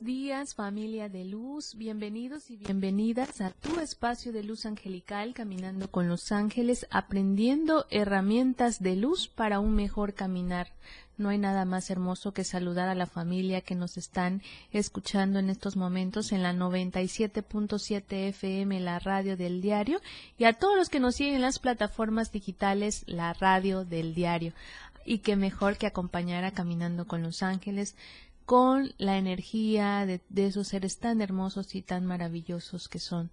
Días familia de luz, bienvenidos y bienvenidas a tu espacio de luz angelical caminando con los ángeles, aprendiendo herramientas de luz para un mejor caminar. No hay nada más hermoso que saludar a la familia que nos están escuchando en estos momentos en la 97.7 FM, la radio del diario, y a todos los que nos siguen en las plataformas digitales, la radio del diario. Y qué mejor que acompañar a Caminando con los Ángeles con la energía de, esos seres tan hermosos y tan maravillosos que son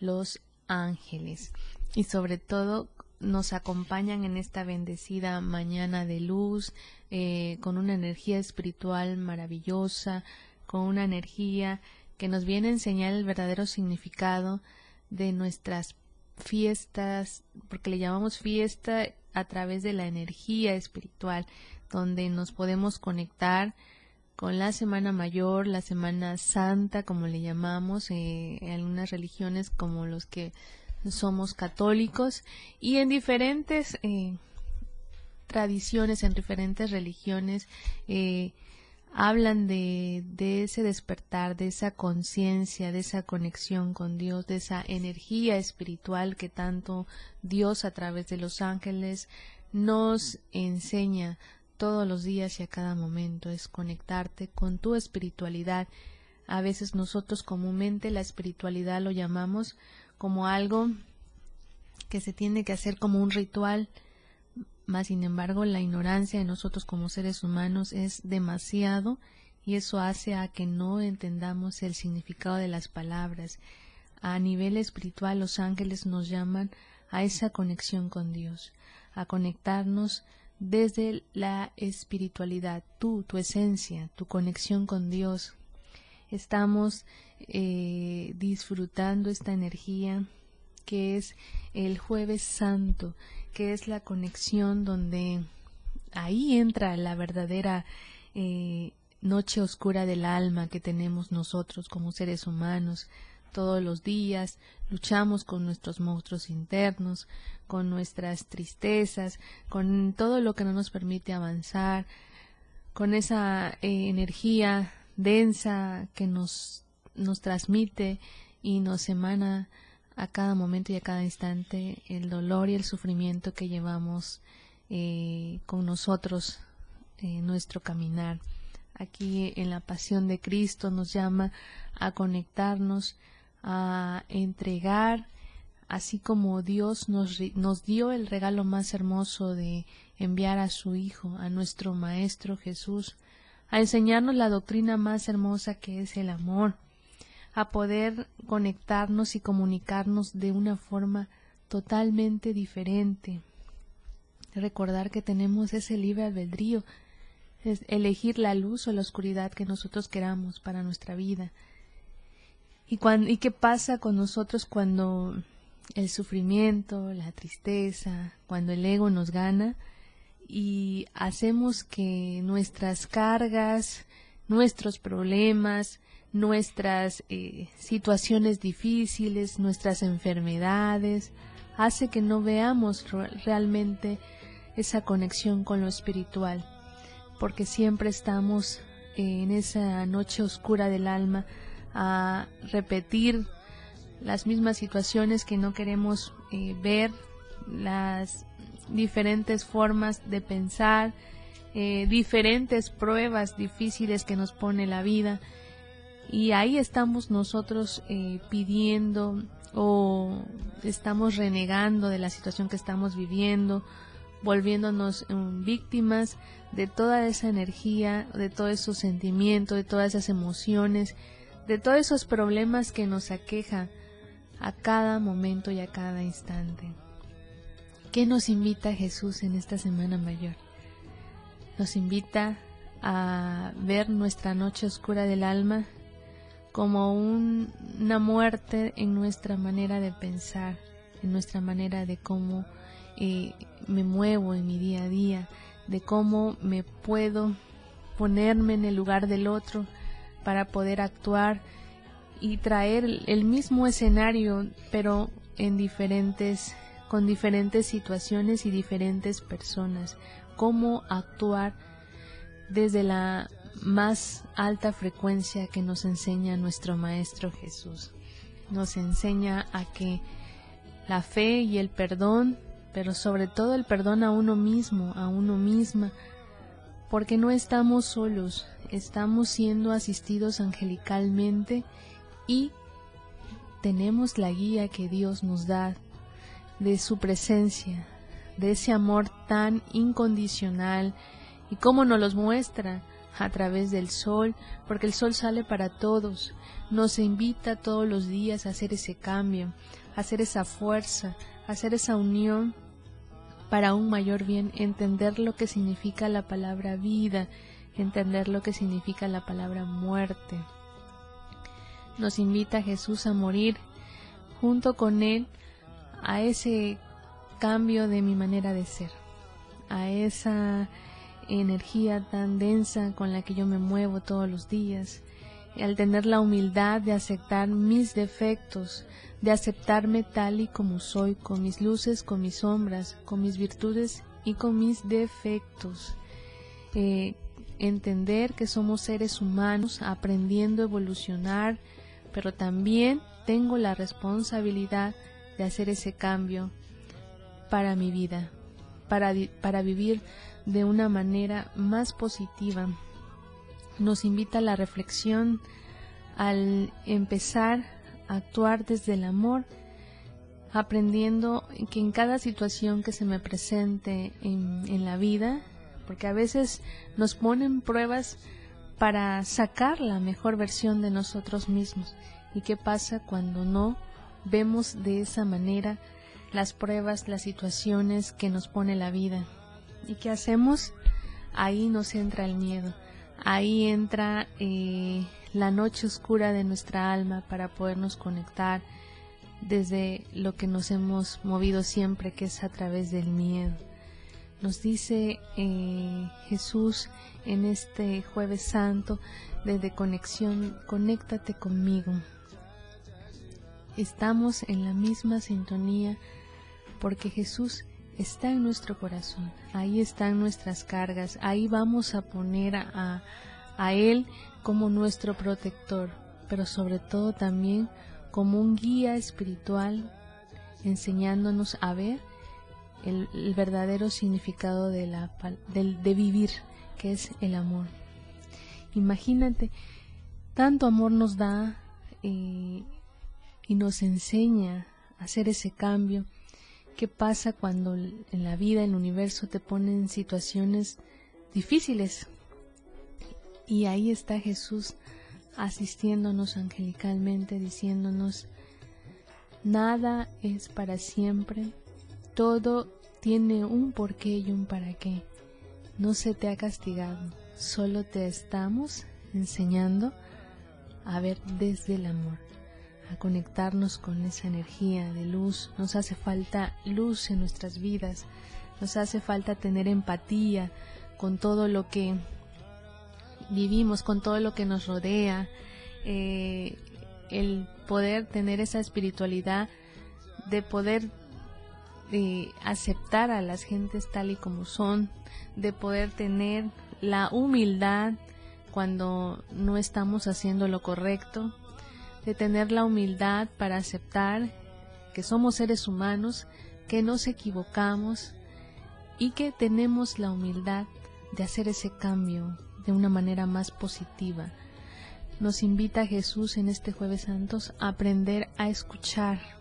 los ángeles. Y sobre todo nos acompañan en esta bendecida mañana de luz, eh, con una energía espiritual maravillosa, con una energía que nos viene a enseñar el verdadero significado de nuestras fiestas, porque le llamamos fiesta a través de la energía espiritual, donde nos podemos conectar con la Semana Mayor, la Semana Santa, como le llamamos, eh, en algunas religiones como los que somos católicos, y en diferentes eh, tradiciones, en diferentes religiones, eh, hablan de, de, ese despertar, de esa conciencia, de esa conexión con Dios, de esa energía espiritual que tanto Dios a través de los ángeles nos enseña todos los días y a cada momento, es conectarte con tu espiritualidad. A veces nosotros comúnmente la espiritualidad lo llamamos como algo que se tiene que hacer como un ritual, más sin embargo la ignorancia de nosotros como seres humanos es demasiado y eso hace a que no entendamos el significado de las palabras. A nivel espiritual los ángeles nos llaman a esa conexión con Dios, a conectarnos desde la espiritualidad, tú, tu esencia, tu conexión con Dios. Estamos eh, disfrutando esta energía que es el jueves santo, que es la conexión donde ahí entra la verdadera eh, noche oscura del alma que tenemos nosotros como seres humanos, todos los días, luchamos con nuestros monstruos internos, con nuestras tristezas, con todo lo que no nos permite avanzar, con esa eh, energía densa que nos, nos transmite y nos emana a cada momento y a cada instante el dolor y el sufrimiento que llevamos eh, con nosotros en nuestro caminar. Aquí en la pasión de Cristo nos llama a conectarnos a entregar, así como Dios nos, nos dio el regalo más hermoso de enviar a su Hijo, a nuestro Maestro Jesús, a enseñarnos la doctrina más hermosa que es el amor, a poder conectarnos y comunicarnos de una forma totalmente diferente. Recordar que tenemos ese libre albedrío, es elegir la luz o la oscuridad que nosotros queramos para nuestra vida, ¿Y, ¿Y qué pasa con nosotros cuando el sufrimiento, la tristeza, cuando el ego nos gana y hacemos que nuestras cargas, nuestros problemas, nuestras eh, situaciones difíciles, nuestras enfermedades, hace que no veamos realmente esa conexión con lo espiritual, porque siempre estamos en esa noche oscura del alma a repetir las mismas situaciones que no queremos eh, ver, las diferentes formas de pensar, eh, diferentes pruebas difíciles que nos pone la vida. Y ahí estamos nosotros eh, pidiendo o estamos renegando de la situación que estamos viviendo, volviéndonos víctimas de toda esa energía, de todos esos sentimientos, de todas esas emociones de todos esos problemas que nos aquejan a cada momento y a cada instante. ¿Qué nos invita Jesús en esta Semana Mayor? nos invita a ver nuestra noche oscura del alma como una muerte en nuestra manera de pensar, en nuestra manera de cómo eh, me muevo en mi día a día, de cómo me puedo ponerme en el lugar del otro para poder actuar y traer el mismo escenario, pero en diferentes con diferentes situaciones y diferentes personas, cómo actuar desde la más alta frecuencia que nos enseña nuestro Maestro Jesús. Nos enseña a que la fe y el perdón, pero sobre todo el perdón a uno mismo, a uno misma, porque no estamos solos, estamos siendo asistidos angelicalmente y tenemos la guía que Dios nos da de su presencia, de ese amor tan incondicional. Y cómo nos los muestra a través del sol, porque el sol sale para todos, nos invita todos los días a hacer ese cambio, a hacer esa fuerza, a hacer esa unión para un mayor bien, entender lo que significa la palabra vida, entender lo que significa la palabra muerte. Nos invita Jesús a morir junto con Él a ese cambio de mi manera de ser, a esa energía tan densa con la que yo me muevo todos los días, al tener la humildad de aceptar mis defectos, de aceptarme tal y como soy, con mis luces, con mis sombras, con mis virtudes y con mis defectos. Eh, entender que somos seres humanos aprendiendo a evolucionar, pero también tengo la responsabilidad de hacer ese cambio para mi vida, para, para vivir de una manera más positiva. Nos invita a la reflexión al empezar a actuar desde el amor, aprendiendo que en cada situación que se me presente en, en la vida, porque a veces nos ponen pruebas para sacar la mejor versión de nosotros mismos. ¿Y qué pasa cuando no vemos de esa manera las pruebas, las situaciones que nos pone la vida. ¿Y qué hacemos? Ahí nos entra el miedo, ahí entra eh, la noche oscura de nuestra alma para podernos conectar desde lo que nos hemos movido siempre, que es a través del miedo. Nos dice eh, Jesús en este jueves santo desde conexión, conéctate conmigo, estamos en la misma sintonía porque Jesús está en nuestro corazón, ahí están nuestras cargas, ahí vamos a poner a, a Él como nuestro protector, pero sobre todo también como un guía espiritual enseñándonos a ver el, verdadero significado de, la, de vivir, que es el amor. Imagínate, tanto amor nos da eh, y nos enseña a hacer ese cambio. ¿Qué pasa cuando en la vida, en el universo, te ponen situaciones difíciles? Y ahí está Jesús asistiéndonos angelicalmente, diciéndonos, nada es para siempre, todo tiene un porqué y un para qué. No se te ha castigado, solo te estamos enseñando a ver desde el amor a conectarnos con esa energía de luz. Nos hace falta luz en nuestras vidas, nos hace falta tener empatía con todo lo que vivimos, con todo lo que nos rodea, eh, el poder tener esa espiritualidad de poder de aceptar a las gentes tal y como son, de poder tener la humildad cuando no estamos haciendo lo correcto, de tener la humildad para aceptar que somos seres humanos, que nos equivocamos y que tenemos la humildad de hacer ese cambio de una manera más positiva. Nos invita Jesús en este jueves santos a aprender a escuchar.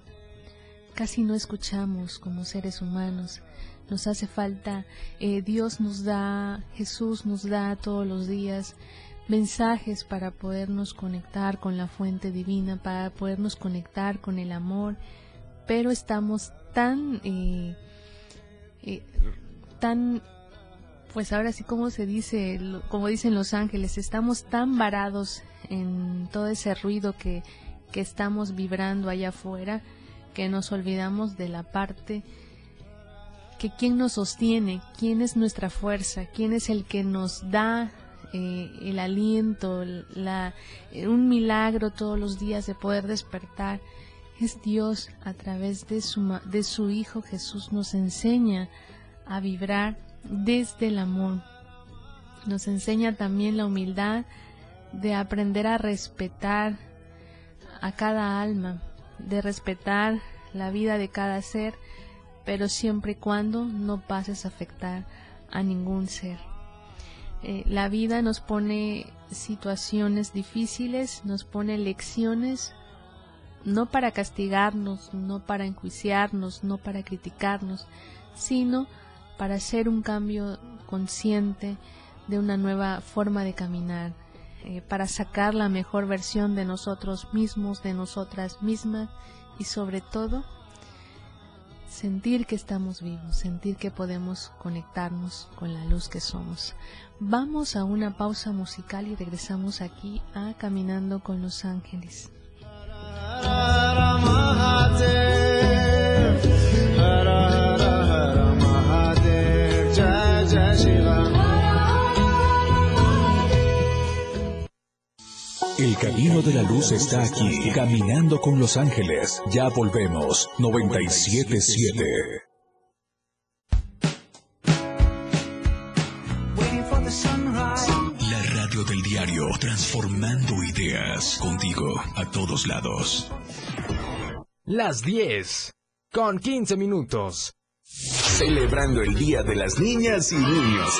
Casi no escuchamos como seres humanos. Nos hace falta, eh, Dios nos da, Jesús nos da todos los días mensajes para podernos conectar con la fuente divina, para podernos conectar con el amor, pero estamos tan, eh, eh, tan pues ahora sí como se dice, como dicen los ángeles, estamos tan varados en todo ese ruido que, que estamos vibrando allá afuera que nos olvidamos de la parte que quién nos sostiene, quién es nuestra fuerza, quién es el que nos da eh, el aliento, la, un milagro todos los días de poder despertar. Es Dios a través de su, de su Hijo Jesús nos enseña a vibrar desde el amor. Nos enseña también la humildad de aprender a respetar a cada alma, de respetar la vida de cada ser, pero siempre y cuando no pases a afectar a ningún ser. Eh, la vida nos pone situaciones difíciles, nos pone lecciones, no para castigarnos, no para enjuiciarnos, no para criticarnos, sino para hacer un cambio consciente de una nueva forma de caminar, eh, para sacar la mejor versión de nosotros mismos, de nosotras mismas y sobre todo sentir que estamos vivos, sentir que podemos conectarnos con la luz que somos. Vamos a una pausa musical y regresamos aquí a Caminando con los Ángeles. El camino de la luz está aquí, caminando con los ángeles. Ya volvemos, 977. La radio del diario, transformando ideas, contigo a todos lados. Las 10, con 15 minutos. Celebrando el Día de las Niñas y Niños.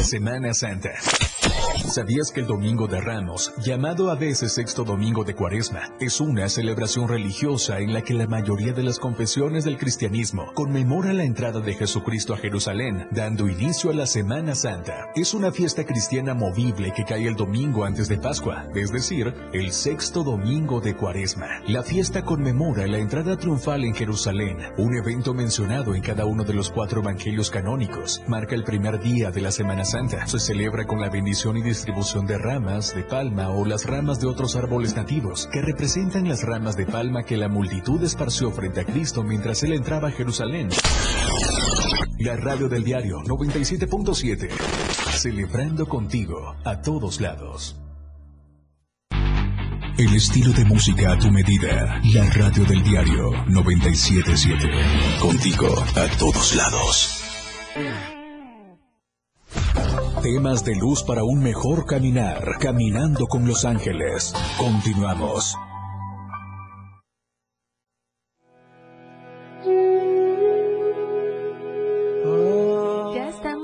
La Semana Santa. ¿Sabías que el Domingo de Ramos, llamado a veces Sexto Domingo de Cuaresma, es una celebración religiosa en la que la mayoría de las confesiones del cristianismo conmemora la entrada de Jesucristo a Jerusalén, dando inicio a la Semana Santa? Es una fiesta cristiana movible que cae el domingo antes de Pascua, es decir, el Sexto Domingo de Cuaresma. La fiesta conmemora la entrada triunfal en Jerusalén, un evento mencionado en cada uno de los cuatro evangelios canónicos. Marca el primer día de la Semana Santa. Se celebra con la bendición y distribución de ramas de palma o las ramas de otros árboles nativos, que representan las ramas de palma que la multitud esparció frente a Cristo mientras él entraba a Jerusalén. La radio del diario 97.7, celebrando contigo a todos lados. El estilo de música a tu medida. La radio del diario 977. Contigo a todos lados. Temas de luz para un mejor caminar. Caminando con los ángeles. Continuamos.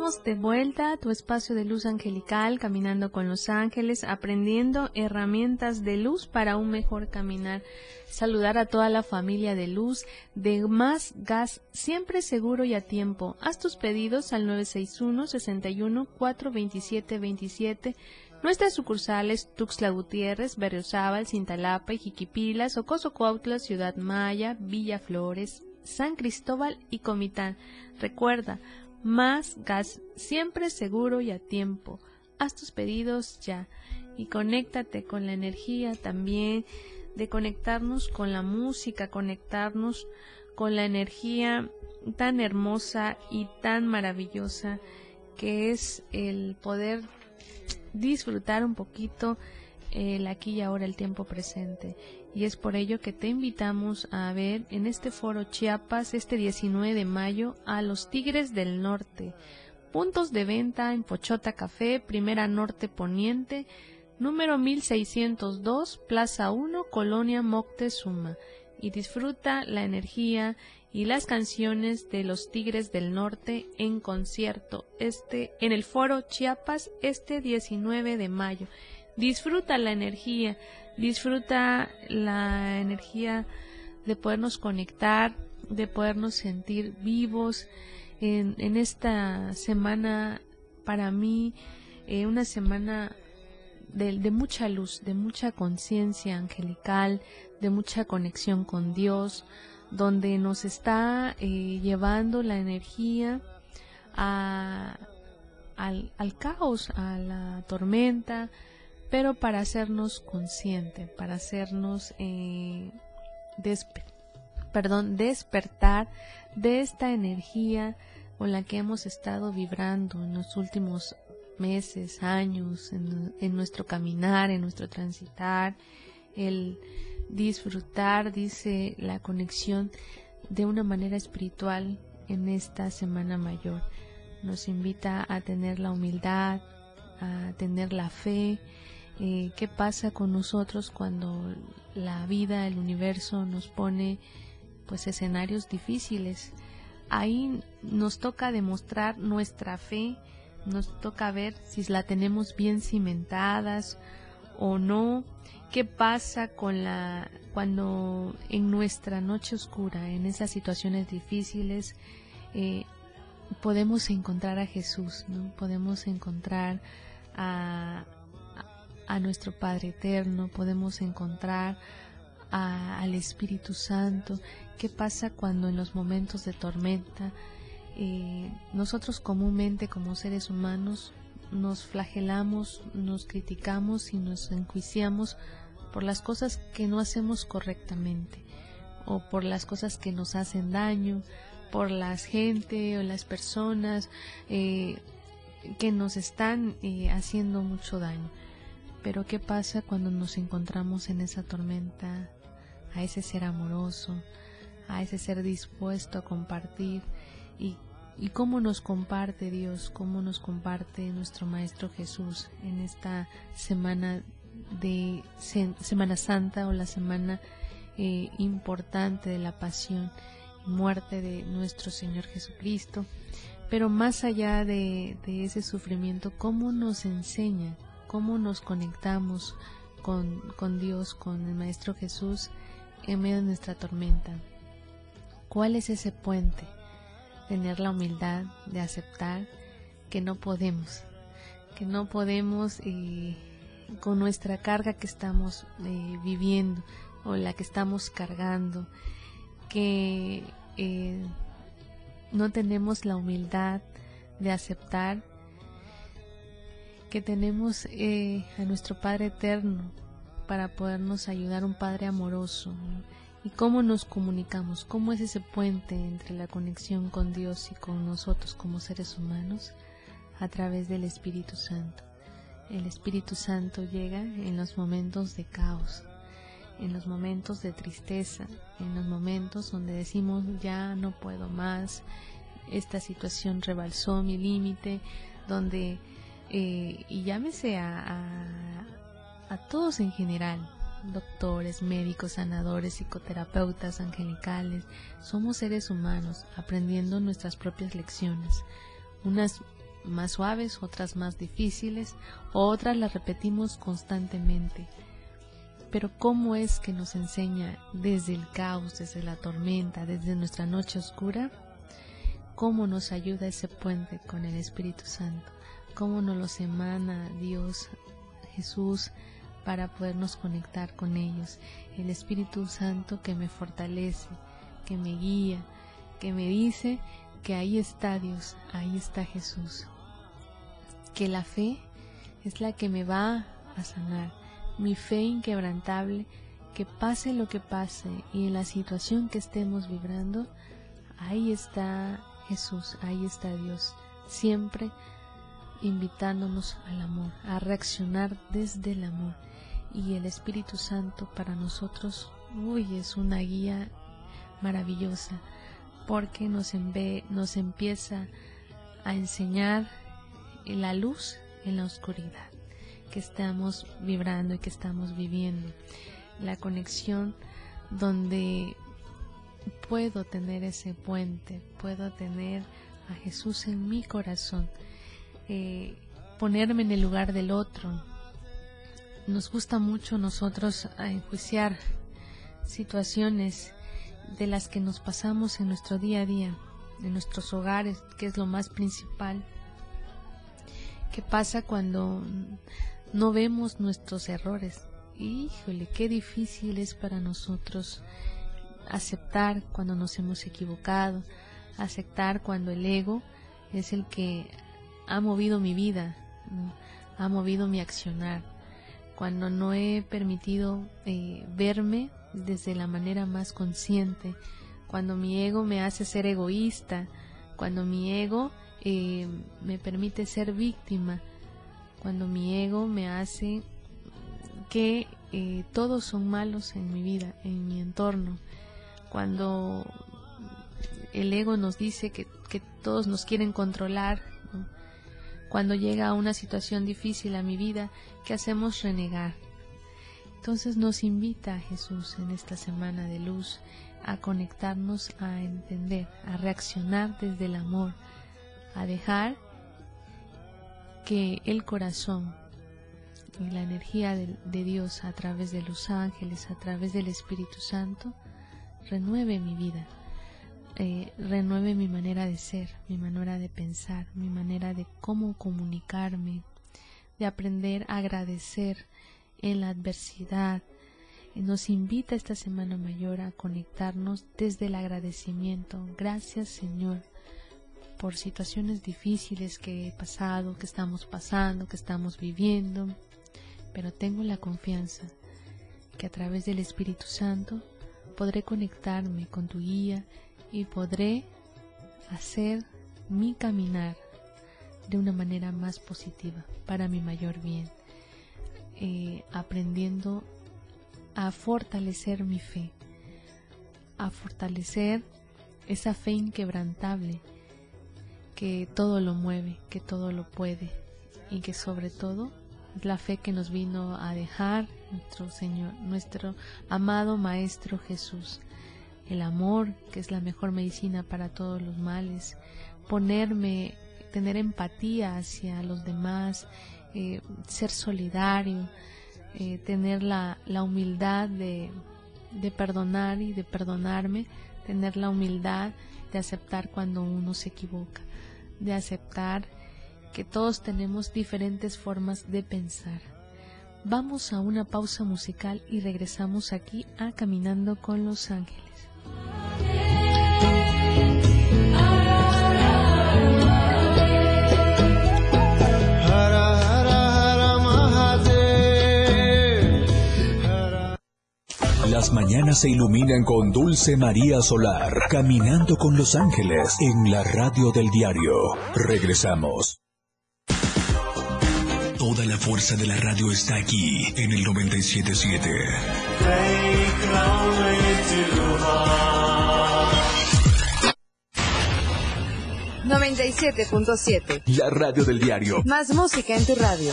De vuelta a tu espacio de luz angelical, caminando con los ángeles, aprendiendo herramientas de luz para un mejor caminar. Saludar a toda la familia de luz de Más Gas, siempre seguro y a tiempo. Haz tus pedidos al 961 61 427 27 Nuestras sucursales Tuxtla Gutiérrez, Berriozábal, Cintalapa, Jiquipilas, Ocoso Cuautla, Ciudad Maya, Villa Flores, San Cristóbal y Comitán. Recuerda, más gas, siempre seguro y a tiempo. Haz tus pedidos ya y conéctate con la energía también de conectarnos con la música, conectarnos con la energía tan hermosa y tan maravillosa que es el poder disfrutar un poquito el aquí y ahora, el tiempo presente. Y es por ello que te invitamos a ver en este foro Chiapas, este 19 de mayo, a los Tigres del Norte. Puntos de venta en Pochota Café, Primera Norte Poniente, número 1602, Plaza 1, Colonia Moctezuma. Y disfruta la energía y las canciones de los Tigres del Norte en concierto este en el Foro Chiapas este 19 de mayo. Disfruta la energía, disfruta la energía de podernos conectar, de podernos sentir vivos en, en esta semana. Para mí eh, una semana de, de, mucha luz, de mucha conciencia angelical, de mucha conexión con Dios, donde nos está eh, llevando la energía a, al, al caos, a la tormenta, pero para hacernos consciente, para hacernos eh, perdón, despertar de esta energía con la que hemos estado vibrando en los últimos meses, años, en nuestro caminar, en nuestro transitar, el disfrutar, dice la conexión de una manera espiritual en esta semana mayor. Nos invita a tener la humildad, a tener la fe, eh, qué pasa con nosotros cuando la vida, el universo nos pone pues escenarios difíciles. Ahí nos toca demostrar nuestra fe, nos toca ver si la tenemos bien cimentadas o no. ¿Qué pasa con la cuando en nuestra noche oscura, en esas situaciones difíciles, eh, podemos encontrar a Jesús, ¿no? Podemos encontrar a, a nuestro Padre Eterno, podemos encontrar al Espíritu Santo. ¿Qué pasa cuando en los momentos de tormenta eh, nosotros comúnmente como seres humanos nos flagelamos, nos criticamos y nos enjuiciamos por las cosas que no hacemos correctamente o por las cosas que nos hacen daño, por la gente o las personas eh, que nos están eh, haciendo mucho daño. Pero ¿qué pasa cuando nos encontramos en esa tormenta a ese ser amoroso, a ese ser dispuesto a compartir. Y, y cómo nos comparte Dios, cómo nos comparte nuestro Maestro Jesús en esta semana de Semana Santa o la semana eh, importante de la pasión y muerte de nuestro Señor Jesucristo. Pero más allá de, de ese sufrimiento, ¿cómo nos enseña cómo nos conectamos con, Dios, con el Maestro Jesús en medio de nuestra tormenta. ¿Cuál es ese puente? Tener la humildad de aceptar que no podemos, que no podemos eh, con nuestra carga que estamos eh, viviendo o la que estamos cargando, que eh, no tenemos la humildad de aceptar que tenemos eh, a nuestro Padre Eterno para podernos ayudar, un Padre amoroso. ¿Y cómo nos comunicamos? ¿Cómo es ese puente entre la conexión con Dios y con nosotros como seres humanos? A través del Espíritu Santo. El Espíritu Santo llega en los momentos de caos, en los momentos de tristeza, en los momentos donde decimos ya no puedo más, esta situación rebalsó mi límite, donde eh, y llámese a, a, todos en general, doctores, médicos, sanadores, psicoterapeutas, angelicales, somos seres humanos aprendiendo nuestras propias lecciones, unas más suaves, otras más difíciles, otras las repetimos constantemente. Pero ¿cómo es que nos enseña desde el caos, desde la tormenta, desde nuestra noche oscura? ¿Cómo nos ayuda ese puente con el Espíritu Santo? Cómo nos los emana Dios, Jesús, para podernos conectar con ellos. El Espíritu Santo que me fortalece, que me guía, que me dice que ahí está Dios, ahí está Jesús. Que la fe es la que me va a sanar, mi fe inquebrantable, que pase lo que pase y en la situación que estemos vibrando, ahí está Jesús, ahí está Dios, siempre invitándonos al amor, a reaccionar desde el amor. Y el Espíritu Santo para nosotros, uy, es una guía maravillosa, porque nos, nos empieza a enseñar la luz en la oscuridad que estamos vibrando y que estamos viviendo. La conexión donde puedo tener ese puente, puedo tener a Jesús en mi corazón, eh, ponerme en el lugar del otro. Nos gusta mucho nosotros enjuiciar situaciones de las que nos pasamos en nuestro día a día, en nuestros hogares, que es lo más principal. ¿Qué pasa cuando no vemos nuestros errores? Híjole, qué difícil es para nosotros aceptar cuando nos hemos equivocado, aceptar cuando el ego es el que ha movido mi vida, ha movido mi accionar, cuando no he permitido eh, verme desde la manera más consciente, cuando mi ego me hace ser egoísta, cuando mi ego eh, me permite ser víctima, cuando mi ego me hace que eh, todos son malos en mi vida, en mi entorno, cuando el ego nos dice que, todos nos quieren controlar, cuando llega una situación difícil a mi vida, que hacemos renegar. Entonces nos invita Jesús en esta semana de luz a conectarnos, a entender, a reaccionar desde el amor, a dejar que el corazón y la energía de, de, Dios a través de los ángeles, a través del Espíritu Santo, renueve mi vida, eh, renueve mi manera de ser, mi manera de pensar, mi manera de cómo comunicarme, de aprender a agradecer en la adversidad. Nos invita esta Semana Mayor a conectarnos desde el agradecimiento. Gracias Señor por situaciones difíciles que he pasado, que estamos pasando, que estamos viviendo, pero tengo la confianza que a través del Espíritu Santo podré conectarme con tu guía y podré hacer mi caminar de una manera más positiva para mi mayor bien, eh, aprendiendo a fortalecer mi fe, a fortalecer esa fe inquebrantable que todo lo mueve, que todo lo puede y que sobre todo la fe que nos vino a dejar nuestro Señor, nuestro amado Maestro Jesús. El amor, que es la mejor medicina para todos los males. Ponerme, tener empatía hacia los demás, eh, ser solidario, eh, tener la, la humildad de, de perdonar y de perdonarme, tener la humildad de aceptar cuando uno se equivoca, de aceptar que todos tenemos diferentes formas de pensar. Vamos a una pausa musical y regresamos aquí a Caminando con los Ángeles. Las mañanas se iluminan con Dulce María Solar, caminando con los ángeles en la radio del diario. Regresamos. Toda la fuerza de la radio está aquí en el 977. 97.7. La radio del diario. Más música en tu radio.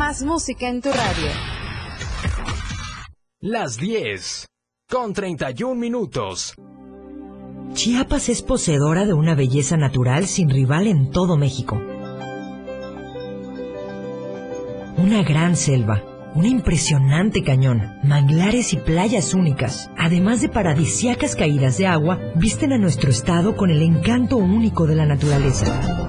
Más música en tu radio. Las 10, con 31 minutos. Chiapas es poseedora de una belleza natural sin rival en todo México. Una gran selva, un impresionante cañón, manglares y playas únicas, además de paradisiacas caídas de agua, visten a nuestro estado con el encanto único de la naturaleza.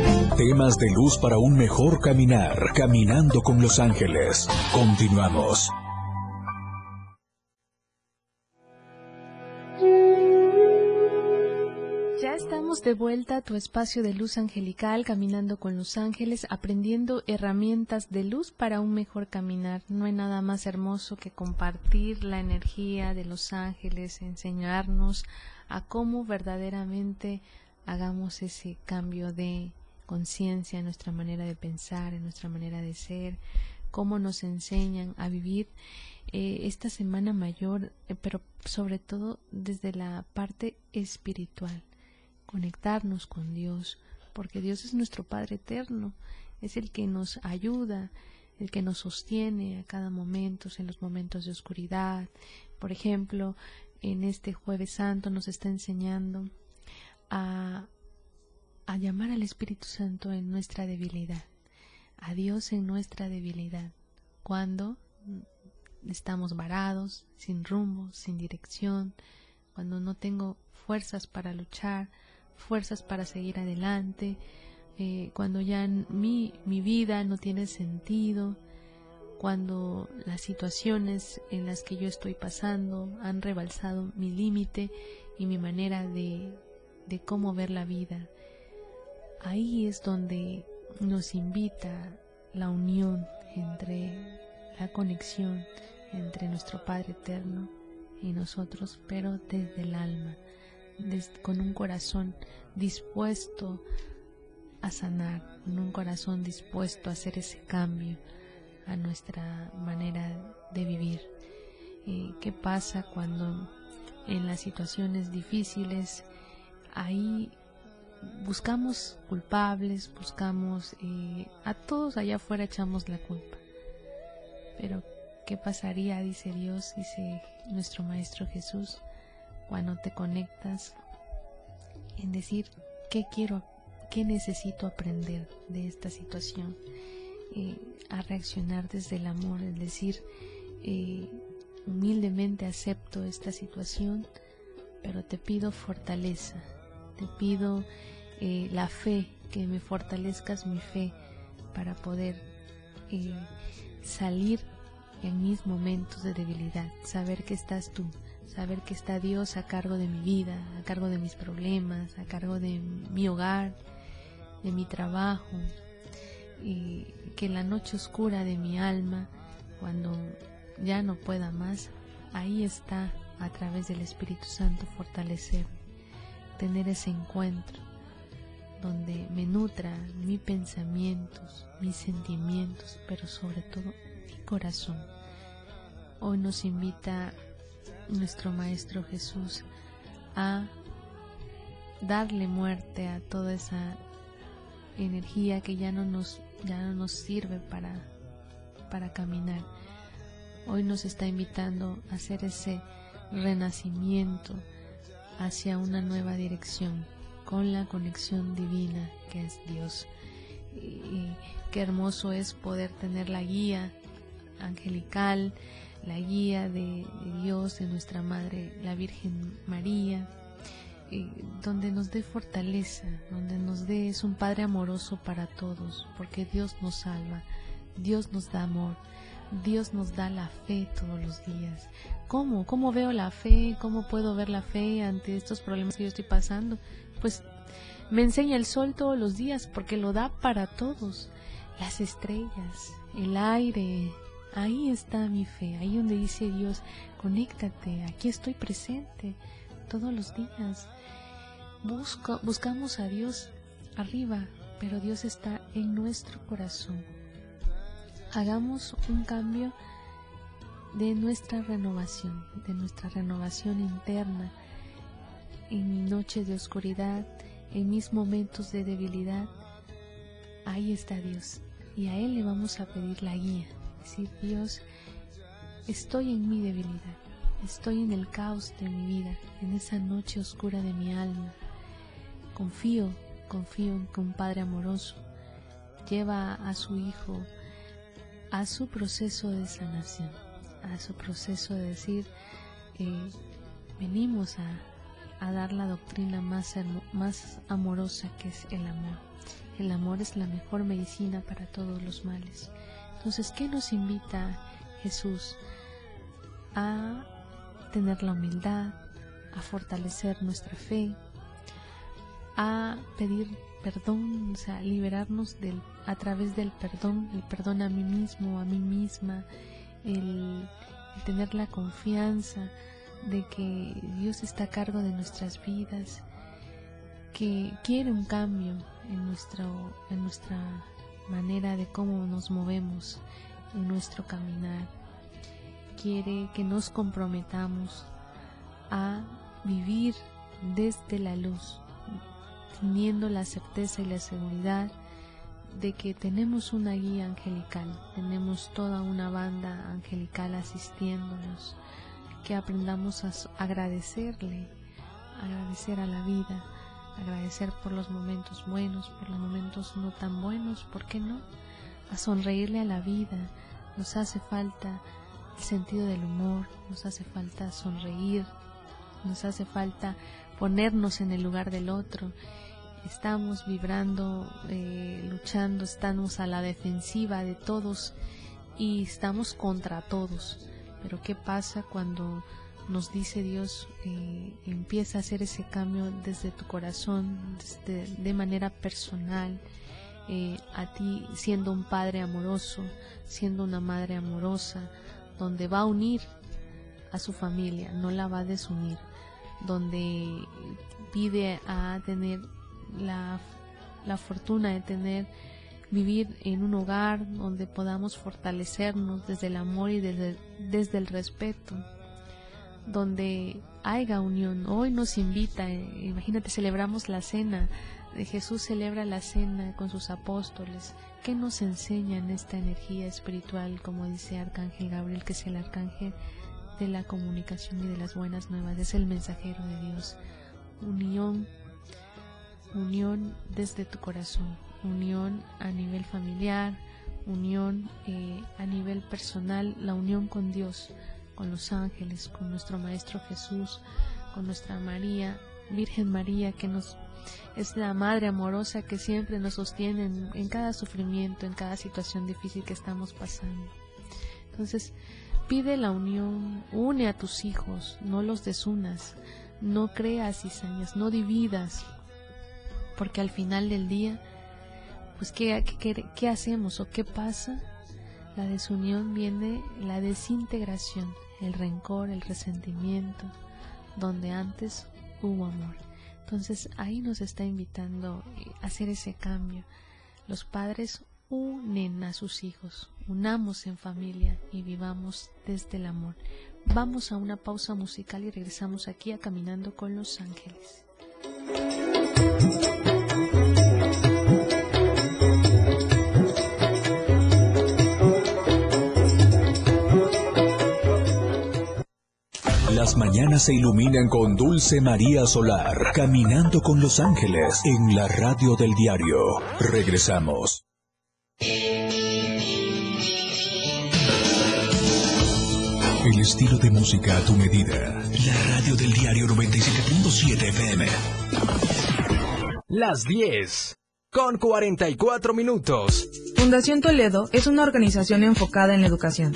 Temas de luz para un mejor caminar. Caminando con los ángeles. Continuamos. Ya estamos de vuelta a tu espacio de luz angelical, caminando con los ángeles, aprendiendo herramientas de luz para un mejor caminar. No hay nada más hermoso que compartir la energía de los ángeles, enseñarnos a cómo verdaderamente hagamos ese cambio de conciencia en nuestra manera de pensar, en nuestra manera de ser, cómo nos enseñan a vivir eh, esta semana mayor, eh, pero sobre todo desde la parte espiritual conectarnos con Dios, porque Dios es nuestro Padre eterno, es el que nos ayuda, el que nos sostiene a cada momento, en los momentos de oscuridad. Por ejemplo, en este jueves santo nos está enseñando a, a llamar al Espíritu Santo en nuestra debilidad, a Dios en nuestra debilidad, cuando estamos varados, sin rumbo, sin dirección, cuando no tengo fuerzas para luchar, fuerzas para seguir adelante, eh, cuando ya mi, mi vida no tiene sentido, cuando las situaciones en las que yo estoy pasando han rebalsado mi límite y mi manera de, de cómo ver la vida. Ahí es donde nos invita la unión entre la conexión entre nuestro Padre Eterno y nosotros, pero desde el alma con un corazón dispuesto a sanar, con un corazón dispuesto a hacer ese cambio a nuestra manera de vivir. Eh, ¿Qué pasa cuando en las situaciones difíciles ahí buscamos culpables, buscamos eh, a todos allá afuera echamos la culpa? Pero ¿qué pasaría, dice Dios, dice nuestro Maestro Jesús, cuando te conectas en decir qué quiero, qué necesito aprender de esta situación, eh, a reaccionar desde el amor, es decir, eh, humildemente acepto esta situación, pero te pido fortaleza, te pido eh, la fe, que me fortalezcas mi fe para poder salir en mis momentos de debilidad, saber que estás tú, saber que está Dios a cargo de mi vida, a cargo de mis problemas, a cargo de mi hogar, de mi trabajo, y que la noche oscura de mi alma, cuando ya no pueda más, ahí está a través del Espíritu Santo fortalecer, tener ese encuentro donde me nutra mis pensamientos, mis sentimientos, pero sobre todo mi corazón. Hoy nos invita nuestro Maestro Jesús a darle muerte a toda esa energía que ya no nos, ya no nos sirve para, para caminar. Hoy nos está invitando a hacer ese renacimiento hacia una nueva dirección con la conexión divina que es Dios. Y qué hermoso es poder tener la guía angelical, la guía de, Dios, de nuestra Madre, la Virgen María, donde nos dé fortaleza, donde nos dé, es un Padre amoroso para todos, porque Dios nos salva, Dios nos da amor, Dios nos da la fe todos los días. ¿Cómo? ¿Cómo veo la fe? ¿Cómo puedo ver la fe ante estos problemas que yo estoy pasando? Pues me enseña el sol todos los días porque lo da para todos. Las estrellas, el aire, Ahí está mi fe, ahí donde dice Dios, conéctate, aquí estoy presente todos los días. Busco, buscamos a Dios arriba, pero Dios está en nuestro corazón. Hagamos un cambio de nuestra renovación, de nuestra renovación interna. En mi noche de oscuridad, en mis momentos de debilidad, ahí está Dios y a Él le vamos a pedir la guía decir, Dios, estoy en mi debilidad, estoy en el caos de mi vida, en esa noche oscura de mi alma. Confío, confío en que un Padre amoroso lleva a su Hijo a su proceso de sanación, a su proceso de decir, eh, venimos a, a, dar la doctrina más, más amorosa que es el amor. El amor es la mejor medicina para todos los males. Entonces, ¿qué nos invita Jesús? A tener la humildad, a fortalecer nuestra fe, a pedir perdón, o sea, liberarnos del, a través del perdón, el perdón a mí mismo, a mí misma, el, tener la confianza de que Dios está a cargo de nuestras vidas, que quiere un cambio en, nuestro, en nuestra manera de cómo nos movemos, en nuestro caminar. Quiere que nos comprometamos a vivir desde la luz, teniendo la certeza y la seguridad de que tenemos una guía angelical, tenemos toda una banda angelical asistiéndonos, que aprendamos a agradecerle, agradecer a la vida, agradecer por los momentos buenos, por los momentos no tan buenos, ¿por qué no? A sonreírle a la vida, nos hace falta el sentido del humor, nos hace falta sonreír, nos hace falta ponernos en el lugar del otro estamos vibrando, eh, luchando, estamos a la defensiva de todos y estamos contra todos. Pero ¿qué pasa cuando nos dice Dios, eh, empieza a hacer ese cambio desde tu corazón, de manera personal, eh, a ti siendo un padre amoroso, siendo una madre amorosa, donde va a unir a su familia, no la va a desunir, donde pide a tener la, la fortuna de tener vivir en un hogar donde podamos fortalecernos desde el amor y desde, desde el respeto, donde haya unión. Hoy nos invita, eh, imagínate, celebramos la cena, de Jesús celebra la cena con sus apóstoles. ¿Qué nos enseña en esta energía espiritual, como dice Arcángel Gabriel, que es el arcángel de la comunicación y de las buenas nuevas, es el mensajero de Dios? Unión unión desde tu corazón, unión a nivel familiar, unión eh, a nivel personal, la unión con Dios, con los ángeles, con nuestro Maestro Jesús, con nuestra María, Virgen María, que nos es la Madre amorosa que siempre nos sostiene en, cada sufrimiento, en cada situación difícil que estamos pasando. Entonces, pide la unión, une a tus hijos, no los desunas, no creas cizañas, no dividas, porque al final del día, pues ¿qué, qué, hacemos o qué pasa? La desunión viene la desintegración, el rencor, el resentimiento, donde antes hubo amor. Entonces ahí nos está invitando a hacer ese cambio. Los padres unen a sus hijos, unamos en familia y vivamos desde el amor. Vamos a una pausa musical y regresamos aquí a Caminando con los Ángeles. Mañanas se iluminan con Dulce María Solar, caminando con los ángeles en la radio del diario. Regresamos. El estilo de música a tu medida. La radio del diario 97.7 FM. Las 10. Con 44 minutos. Fundación Toledo es una organización enfocada en la educación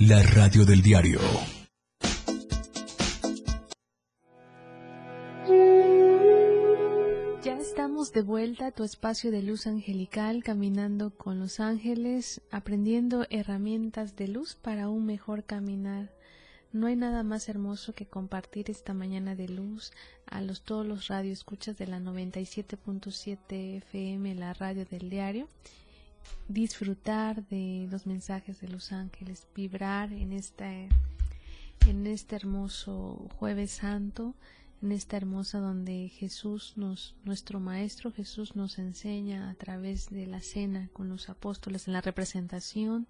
la radio del diario. Ya estamos de vuelta a tu espacio de luz angelical, caminando con los ángeles, aprendiendo herramientas de luz para un mejor caminar. No hay nada más hermoso que compartir esta mañana de luz a los todos los radioescuchas de la 97.7 FM, la radio del diario. Disfrutar de los mensajes de los ángeles, vibrar en este en este hermoso jueves santo, en esta hermosa donde Jesús nos, nuestro Maestro Jesús nos enseña a través de la cena con los apóstoles, en la representación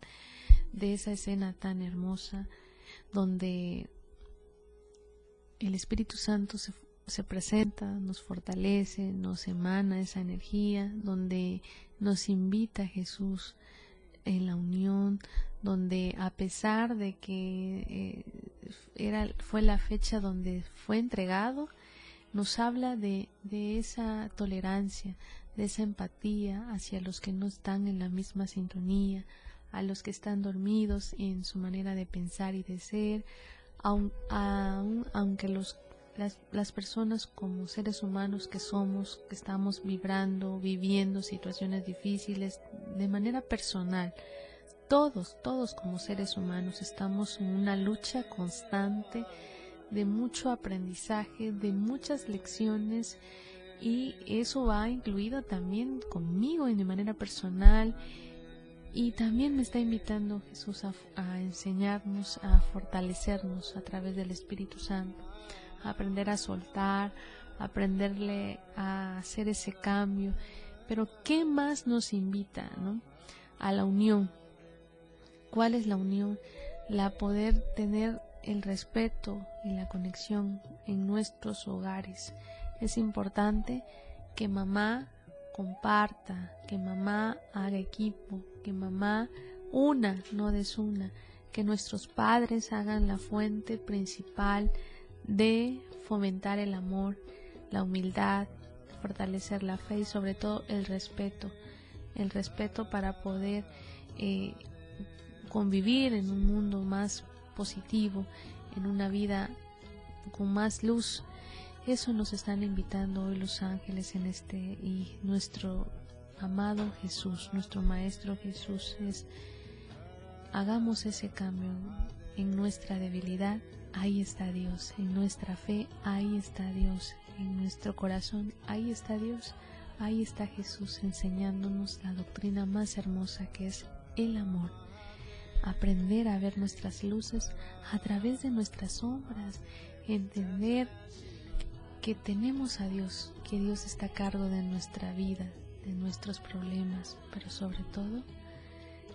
de esa escena tan hermosa, donde el Espíritu Santo se, se presenta, nos fortalece, nos emana esa energía, donde nos invita Jesús en la unión, donde a pesar de que eh, era, fue la fecha donde fue entregado, nos habla de, de esa tolerancia, de esa empatía hacia los que no están en la misma sintonía, a los que están dormidos en su manera de pensar y de ser, aun, aunque los, las, personas como seres humanos que somos, que estamos vibrando, viviendo situaciones difíciles de manera personal, todos, todos como seres humanos estamos en una lucha constante de mucho aprendizaje, de muchas lecciones y eso va incluido también conmigo en mi manera personal. Y también me está invitando Jesús a, enseñarnos, a fortalecernos a través del Espíritu Santo, aprender a soltar, aprenderle a hacer ese cambio. Pero ¿qué más nos invita, no? A la unión. ¿Cuál es la unión? La poder tener el respeto y la conexión en nuestros hogares. Es importante que mamá comparta, que mamá haga equipo, que mamá una, no desuna, que nuestros padres hagan la fuente principal de fomentar el amor, la humildad, fortalecer la fe y sobre todo el respeto, el respeto para poder eh, convivir en un mundo más positivo, en una vida con más luz. Eso nos están invitando hoy los ángeles en este y nuestro amado Jesús, nuestro Maestro Jesús es, hagamos ese cambio en nuestra debilidad, ahí está Dios, en nuestra fe, ahí está Dios, en nuestro corazón, ahí está Dios, ahí está Jesús enseñándonos la doctrina más hermosa que es el amor. Aprender a ver nuestras luces a través de nuestras sombras, entender que tenemos a Dios, que Dios está a cargo de nuestra vida, de nuestros problemas, pero sobre todo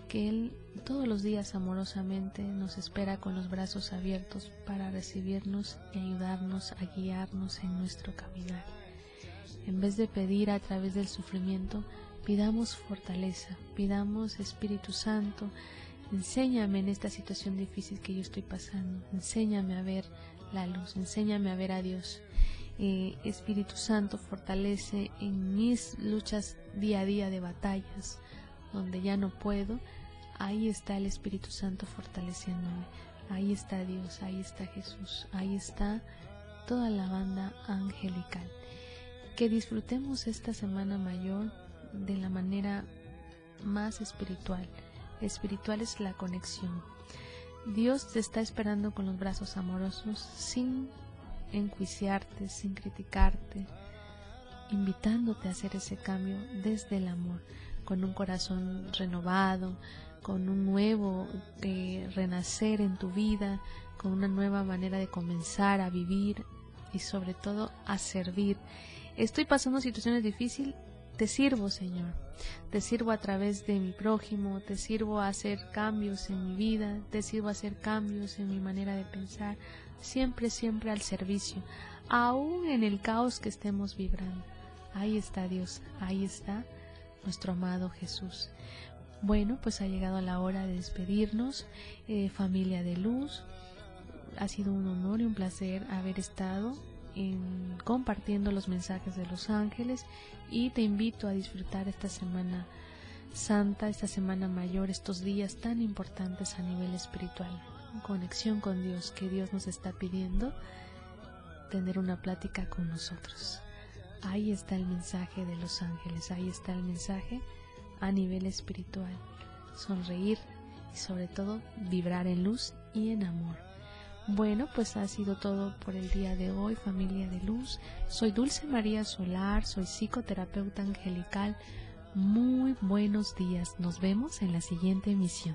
que Él todos los días amorosamente nos espera con los brazos abiertos para recibirnos y ayudarnos a guiarnos en nuestro caminar. En vez de pedir a través del sufrimiento, pidamos fortaleza, pidamos Espíritu Santo, enséñame en esta situación difícil que yo estoy pasando, enséñame a ver la luz, enséñame a ver a Dios. Eh, Espíritu Santo fortalece en mis luchas día a día de batallas, donde ya no puedo, ahí está el Espíritu Santo fortaleciéndome, ahí está Dios, ahí está Jesús, ahí está toda la banda angelical. Que disfrutemos esta semana mayor de la manera más espiritual. Espiritual es la conexión. Dios te está esperando con los brazos amorosos sin enjuiciarte, sin criticarte, invitándote a hacer ese cambio desde el amor, con un corazón renovado, con un nuevo eh, renacer en tu vida, con una nueva manera de comenzar a vivir y sobre todo a servir. Estoy pasando situaciones difíciles, te sirvo, Señor. Te sirvo a través de mi prójimo, te sirvo a hacer cambios en mi vida, te sirvo a hacer cambios en mi manera de pensar, siempre, siempre al servicio, aún en el caos que estemos vibrando. Ahí está Dios, ahí está nuestro amado Jesús. Bueno, pues ha llegado la hora de despedirnos, eh, familia de luz. Ha sido un honor y un placer haber estado en, compartiendo los mensajes de los ángeles y te invito a disfrutar esta semana santa, esta semana mayor, estos días tan importantes a nivel espiritual, conexión con Dios que Dios nos está pidiendo, tener una plática con nosotros. Ahí está el mensaje de los ángeles, ahí está el mensaje a nivel espiritual. Sonreír y sobre todo vibrar en luz y en amor. Bueno, pues ha sido todo por el día de hoy, familia de luz. Soy Dulce María Solar, soy psicoterapeuta angelical. Muy buenos días. Nos vemos en la siguiente emisión.